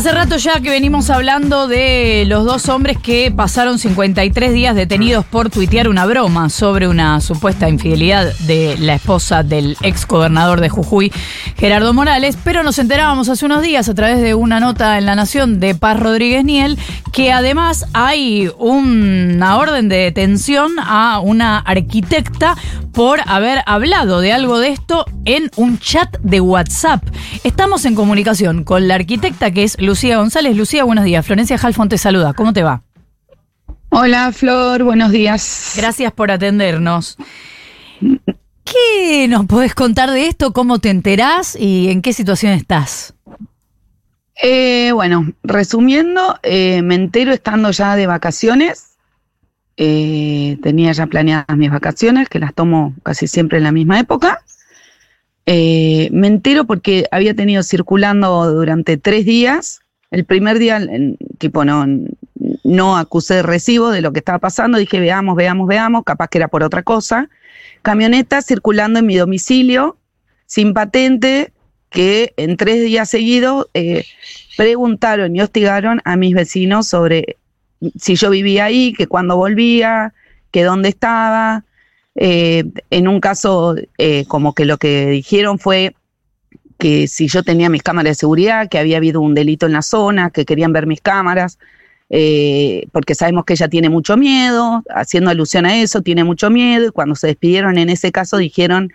Hace rato ya que venimos hablando de los dos hombres que pasaron 53 días detenidos por tuitear una broma sobre una supuesta infidelidad de la esposa del ex gobernador de Jujuy, Gerardo Morales, pero nos enterábamos hace unos días a través de una nota en La Nación de Paz Rodríguez Niel que además hay una orden de detención a una arquitecta por haber hablado de algo de esto en un chat de WhatsApp. Estamos en comunicación con la arquitecta que es Lucía González. Lucía, buenos días. Florencia Halfon te saluda. ¿Cómo te va? Hola, Flor. Buenos días. Gracias por atendernos. ¿Qué nos podés contar de esto? ¿Cómo te enterás y en qué situación estás? Eh, bueno, resumiendo, eh, me entero estando ya de vacaciones. Eh, tenía ya planeadas mis vacaciones, que las tomo casi siempre en la misma época. Me entero porque había tenido circulando durante tres días. El primer día, tipo, no, no acusé de recibo de lo que estaba pasando. Dije, veamos, veamos, veamos, capaz que era por otra cosa. Camioneta circulando en mi domicilio, sin patente, que en tres días seguidos eh, preguntaron y hostigaron a mis vecinos sobre si yo vivía ahí, que cuando volvía, que dónde estaba. Eh, en un caso, eh, como que lo que dijeron fue que si yo tenía mis cámaras de seguridad, que había habido un delito en la zona, que querían ver mis cámaras, porque sabemos que ella tiene mucho miedo, haciendo alusión a eso, tiene mucho miedo, y cuando se despidieron en ese caso dijeron,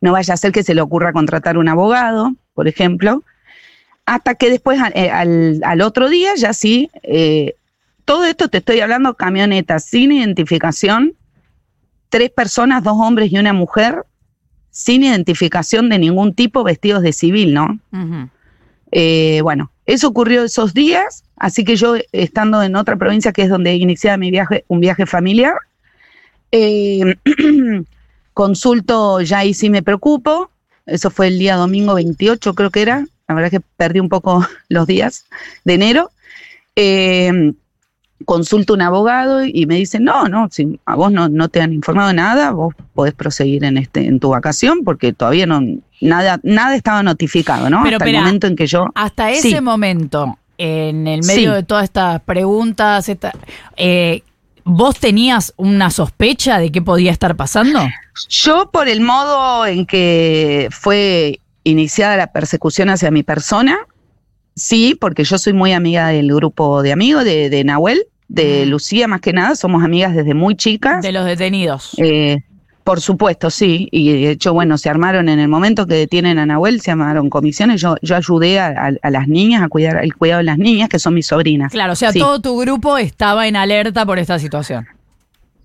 no vaya a ser que se le ocurra contratar un abogado, por ejemplo, hasta que después eh, al, otro día ya sí, eh, todo esto te estoy hablando, camionetas sin identificación, tres personas, dos hombres y una mujer, sin identificación de ningún tipo, vestidos de civil, ¿no? Eh, bueno, eso ocurrió esos días, así que yo estando en otra provincia que es donde iniciaba mi viaje, un viaje familiar, Consulto, ya ahí sí me preocupo. Eso fue el día domingo 28, creo que era. La verdad es que perdí un poco los días de enero. Eh, consulto un abogado y me dice, no, no, si a vos no, te han informado nada, vos podés proseguir en este, en tu vacación, porque todavía no, nada, nada estaba notificado, ¿no? hasta el momento en que yo. Hasta ese momento, en el medio de todas estas preguntas, eh, ¿Vos tenías una sospecha de qué podía estar pasando? Yo, por el modo en que fue iniciada la persecución hacia mi persona, sí, porque yo soy muy amiga del grupo de amigos de, Nahuel, de Lucía más que nada, somos amigas desde muy chicas. De los detenidos. Eh, por supuesto, sí. Y de hecho, bueno, se armaron en el momento que detienen a Nahuel, se armaron comisiones. Yo, yo ayudé a, las niñas a cuidar el cuidado de las niñas, que son mis sobrinas. Claro, o sea, todo tu grupo estaba en alerta por esta situación.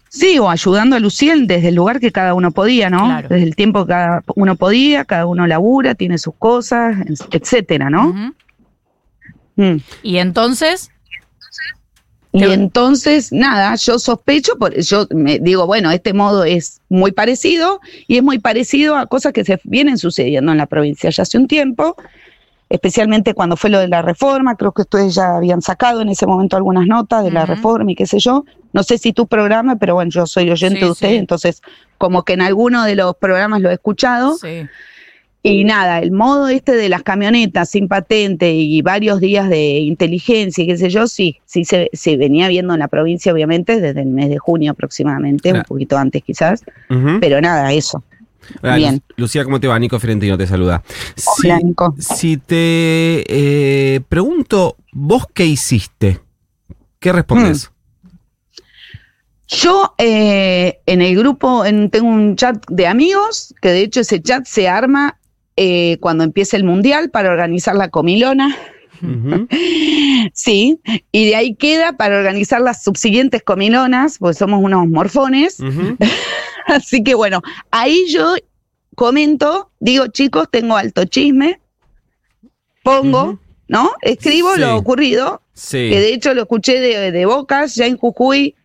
Sí, o ayudando a Luciel desde el lugar que cada uno podía, ¿no? Desde el tiempo que cada uno podía, cada uno labura, tiene sus cosas, etcétera, ¿no? Mm. Y entonces, y entonces, nada, yo sospecho, yo me digo, bueno, este modo es muy parecido y es muy parecido a cosas que se vienen sucediendo en la provincia ya hace un tiempo, especialmente cuando fue lo de la reforma, creo que ustedes ya habían sacado en ese momento algunas notas de la reforma y qué sé yo. No sé si tu programa, pero bueno, yo soy oyente de ustedes, entonces como que en alguno de los programas lo he escuchado. Sí. Y nada, el modo este de las camionetas sin patente y varios días de inteligencia y qué sé yo, sí, sí se, venía viendo en la provincia, obviamente, desde el mes de junio aproximadamente, un poquito antes quizás, pero nada, eso. Bien. Lucía, ¿cómo te va? Nico Fiorentino te saluda. Hola, si, Nico. Si te eh, pregunto, ¿vos qué hiciste? ¿Qué respondes? Mm. Yo eh, en el grupo tengo un chat de amigos, que de hecho ese chat se arma eh, cuando empiece el mundial para organizar la comilona. sí, y de ahí queda para organizar las subsiguientes comilonas, pues somos unos morfones. Así que bueno, ahí yo comento, digo, chicos, tengo alto chisme, pongo, ¿no? Escribo lo ocurrido, que de hecho lo escuché de, Bocas, ya en Jujuy,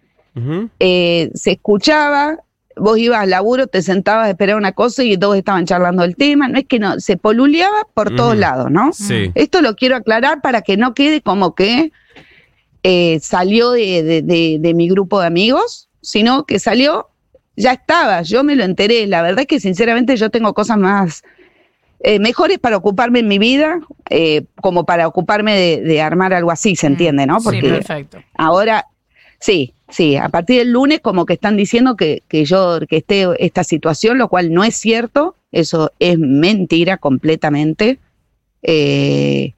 eh, se escuchaba, vos ibas al laburo, te sentabas a esperar una cosa y todos estaban charlando el tema. No es que no, se poluleaba por todos lados, ¿no? Sí. Esto lo quiero aclarar para que no quede como que eh, salió de, mi grupo de amigos, sino que salió, ya estaba, yo me lo enteré. La verdad es que sinceramente yo tengo cosas más eh, mejores para ocuparme en mi vida, eh, como para ocuparme de, de armar algo así, ¿se entiende, no? Sí, Porque perfecto. ahora, sí, sí, a partir del lunes como que están diciendo que, que yo, que esté esta situación, lo cual no es cierto, eso es mentira completamente. Eh,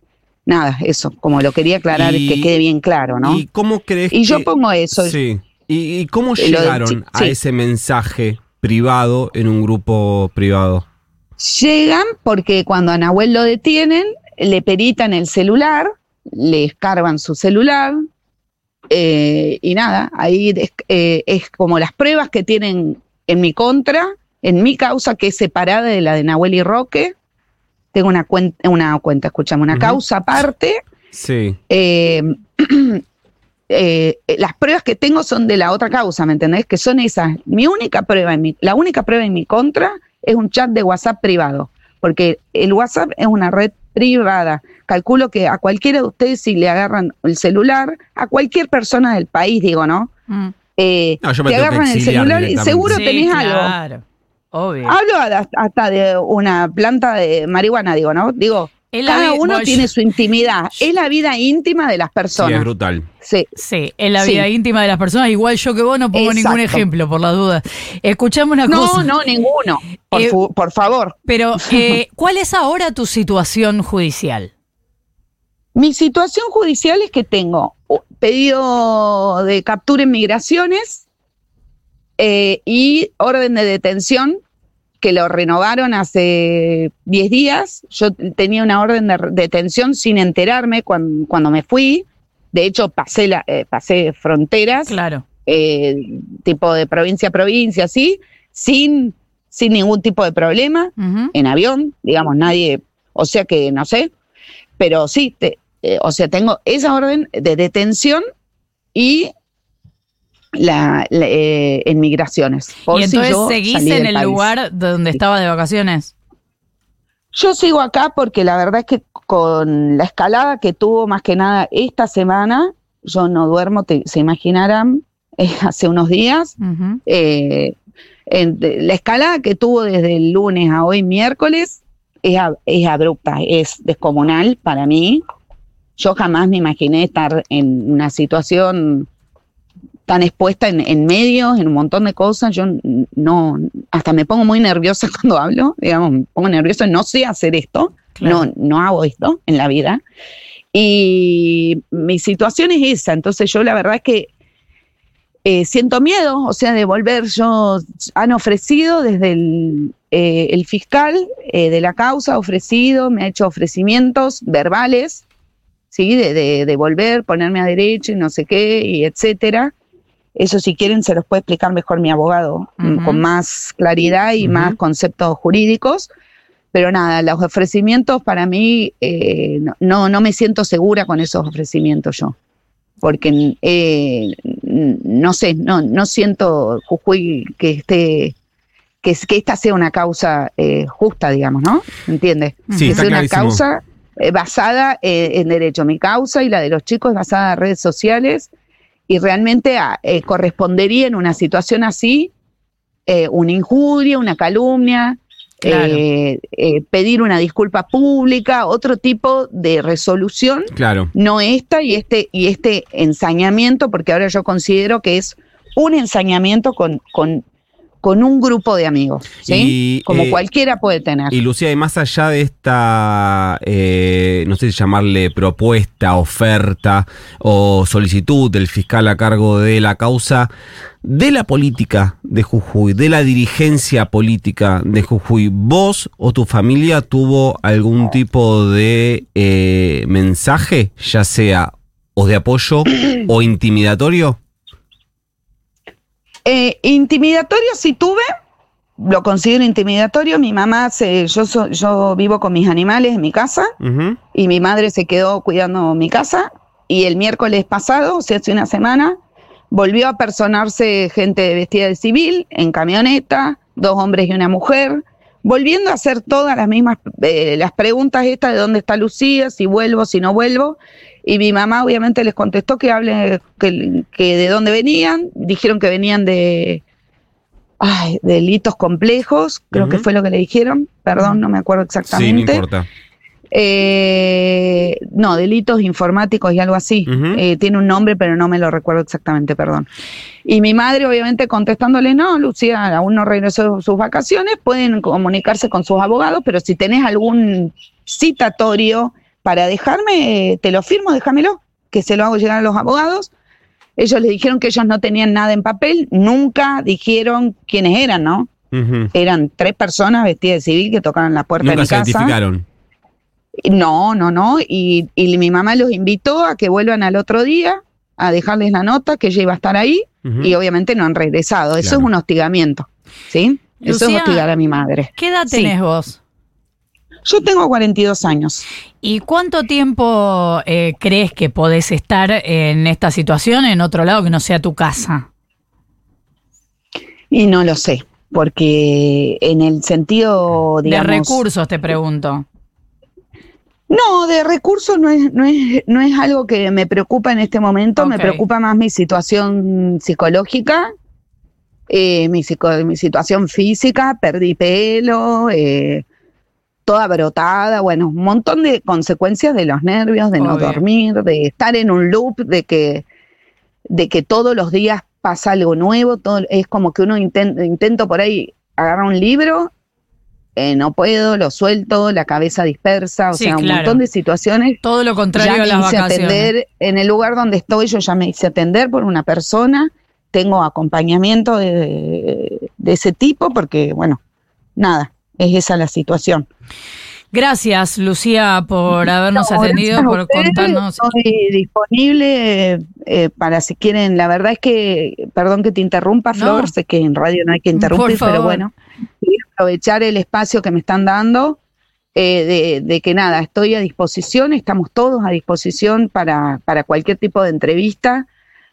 nada, eso, como lo quería aclarar, Y- que quede bien claro, ¿no? ¿Y cómo crees Y yo que- pongo eso. Sí. ¿Y, y cómo Eh, llegaron a sí. ese mensaje privado en un grupo privado? Llegan porque cuando a Nahuel lo detienen, le peritan el celular, le escarban su celular, eh, y nada, ahí es, eh, es como las pruebas que tienen en mi contra, en mi causa, que es separada de la de Nahuel y Roque. Tengo una cuenta, una cuenta, escuchame, una causa aparte. Sí. Eh, eh, las pruebas que tengo son de la otra causa, ¿me entendés? Que son esas. Mi única prueba, en mi, la única prueba en mi contra es un chat de WhatsApp privado, porque el WhatsApp es una red privada. Calculo que a cualquiera de ustedes, si le agarran el celular, a cualquier persona del país, digo, ¿no? Mm. Eh, No, yo me te tengo que agarran el celular y seguro Sí, tenés algo. claro. Obvio. Hablo hasta- de una planta de marihuana, digo, ¿no? Digo, cada uno bueno, tiene yo- su intimidad. Es la vida íntima de las Sí, es personas. brutal. Sí. Sí, en la Sí. vida íntima de las personas, igual yo que vos no pongo ningún ejemplo, por la duda. Escuchame una No, cosa. no, ninguno. Por, Eh, por favor. Pero, eh, ¿cuál es ahora tu situación judicial? Mi situación judicial es que tengo pedido de captura en migraciones eh, y orden de detención que lo renovaron hace 10 días. Yo tenía una orden de detención sin enterarme cuan- cuando, me fui. De hecho, pasé, la, eh, pasé fronteras. Claro. eh, tipo de provincia a provincia, así, sin, sin ningún tipo de problema, en avión, digamos, nadie, o sea que no sé, pero sí, te- eh, o sea, tengo esa orden de detención y la, la, eh, en migraciones. por Y si entonces yo seguís en el país. lugar donde estaba de vacaciones. Yo sigo acá porque la verdad es que con la escalada que tuvo más que nada esta semana, yo no duermo, te- se imaginarán, eh, hace unos días, eh, en- de- la escalada que tuvo desde el lunes a hoy miércoles es, ab- es abrupta, es descomunal para mí. Yo jamás me imaginé estar en una situación tan expuesta en, en medios, en un montón de cosas. Yo no, hasta me pongo muy nerviosa cuando hablo, digamos, me pongo nerviosa, no sé hacer esto, Claro. no, no hago esto en la vida. Y mi situación es esa, entonces yo la verdad es que eh, siento miedo, o sea, de volver. Yo han ofrecido desde el, eh, el fiscal eh, de la causa, ha ofrecido, me ha hecho ofrecimientos verbales, sí, de, de, de volver, ponerme a derecho y no sé qué, y etcétera. Eso si quieren se los puede explicar mejor mi abogado, mm, con más claridad y más conceptos jurídicos. Pero nada, los ofrecimientos para mí, eh, no- no, me siento segura con esos ofrecimientos yo porque eh, no sé, no, no siento Jujuy que esté, que, es- que esta sea una causa eh, justa, digamos, ¿no? ¿Entiendes? Sí, que sea una clarísimo. causa eh, basada eh, en derecho. Mi causa y la de los chicos es basada en redes sociales y realmente ah, eh, correspondería en una situación así eh, una injuria, una calumnia, Claro. eh, eh, pedir una disculpa pública, otro tipo de resolución Claro. no esta y este y este ensañamiento, porque ahora yo considero que es un ensañamiento con, con, con un grupo de amigos, ¿sí? Y, Como eh, cualquiera puede tener. Y Lucía, y más allá de esta, eh, no sé si llamarle propuesta, oferta o solicitud del fiscal a cargo de la causa, de la política de Jujuy, de la dirigencia política de Jujuy, ¿vos o tu familia tuvo algún tipo de eh, mensaje, ya sea o de apoyo o intimidatorio? Eh, intimidatorio sí tuve, lo considero intimidatorio. Mi mamá, se, yo, so- yo vivo con mis animales en mi casa y mi madre se quedó cuidando mi casa. Y el miércoles pasado, o sea, hace una semana, volvió a personarse gente vestida de civil en camioneta, dos hombres y una mujer, volviendo a hacer todas las mismas, eh, las preguntas estas de dónde está Lucía, si vuelvo, si no vuelvo. Y mi mamá obviamente les contestó que hable, que, que de dónde venían, dijeron que venían de, ay, delitos complejos, creo que fue lo que le dijeron, perdón, no me acuerdo Sí, no exactamente. importa. Eh, no, delitos informáticos y algo así. Eh, tiene un nombre, pero no me lo recuerdo exactamente, perdón. Y mi madre, obviamente, contestándole, no, Lucía, aún no regresó de sus vacaciones, pueden comunicarse con sus abogados, pero si tenés algún citatorio para dejarme, eh, te lo firmo, déjamelo, que se lo hago llegar a los abogados. Ellos le dijeron que ellos no tenían nada en papel, nunca dijeron quiénes eran, ¿no? Eran tres personas vestidas de civil que tocaron la puerta de mi se casa. identificaron. No, no, no. Y, y mi mamá los invitó a que vuelvan al otro día a dejarles la nota que ella iba a estar ahí y obviamente no han regresado. Eso Claro. es un hostigamiento, ¿sí? Eso es hostigar a mi madre. ¿Qué edad Sí. tenés vos? Yo tengo 42 años. ¿Y cuánto tiempo eh, crees que podés estar en esta situación en otro lado que no sea tu casa? Y no lo sé, porque en el sentido, digamos... de recursos, te pregunto. No, de recursos no es, no es, no es algo que me preocupa en este momento, me preocupa más mi situación psicológica, eh, mi, psico- mi situación física, perdí pelo, eh, toda brotada, bueno, un montón de consecuencias de los nervios, de no dormir, de estar en un loop, de que, de que todos los días pasa algo nuevo, todo, es como que uno inten- intento por ahí agarrar un libro, eh, no puedo, lo suelto, la cabeza dispersa, o Sí, sea, un claro. montón de situaciones Todo lo contrario ya a me las hice vacaciones. atender en el lugar donde estoy, yo ya me hice atender por una persona, tengo acompañamiento de, de ese tipo porque, bueno, nada, es esa la situación. Gracias, Lucía, por habernos No, atendido, por ustedes, contarnos. Estoy disponible eh, para si quieren, la verdad es que, perdón que te interrumpa, Flor, No. sé que en radio no hay que interrumpir, pero bueno, quería aprovechar el espacio que me están dando. eh, de, de que nada, estoy a disposición, estamos todos a disposición para, para cualquier tipo de entrevista.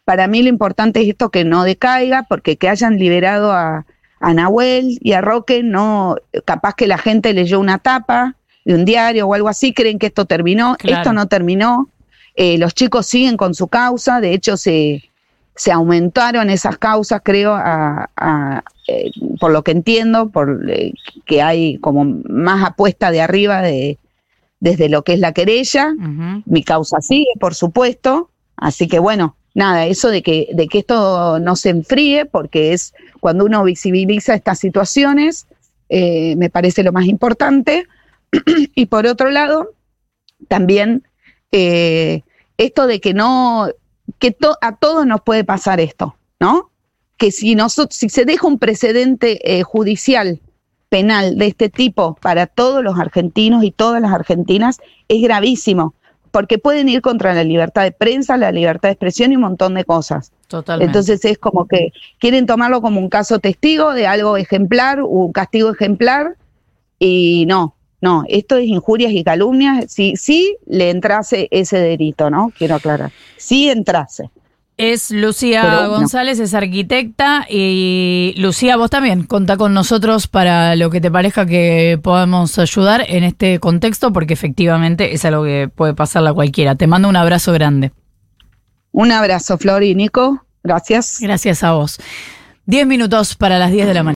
Para mí lo importante es esto que no decaiga, porque que hayan liberado a, a Nahuel y a Roque, no, capaz que la gente leyó una tapa de un diario o algo así, creen que esto terminó, Claro. esto no terminó, Eh, los chicos siguen con su causa, de hecho se, se aumentaron esas causas, creo, a, a, eh, por lo que entiendo, por eh, que hay como más apuesta de arriba de, desde lo que es la querella. Mi causa sigue, por supuesto. Así que bueno, nada, eso de que, de que esto no se enfríe, porque es cuando uno visibiliza estas situaciones, eh, me parece lo más importante. y por otro lado, también eh, esto de que no, que to- a todos nos puede pasar esto, ¿no? Que si, nosotros, si se deja un precedente eh, judicial penal de este tipo para todos los argentinos y todas las argentinas, es gravísimo, porque pueden ir contra la libertad de prensa, la libertad de expresión y un montón de cosas. Totalmente. Entonces es como que quieren tomarlo como un caso testigo de algo ejemplar, un castigo ejemplar, y no, no, esto es injurias y calumnias, sí, sí le entrase ese delito, ¿no? Quiero aclarar, sí entrase. Es Lucía Pero. González, es arquitecta y Lucía, vos también contá con nosotros para lo que te parezca que podamos ayudar en este contexto porque efectivamente es algo que puede pasarle a cualquiera. Te mando un abrazo grande. Un abrazo, Flor y Nico, gracias. Gracias a vos. Diez minutos para las 10 de la mañana.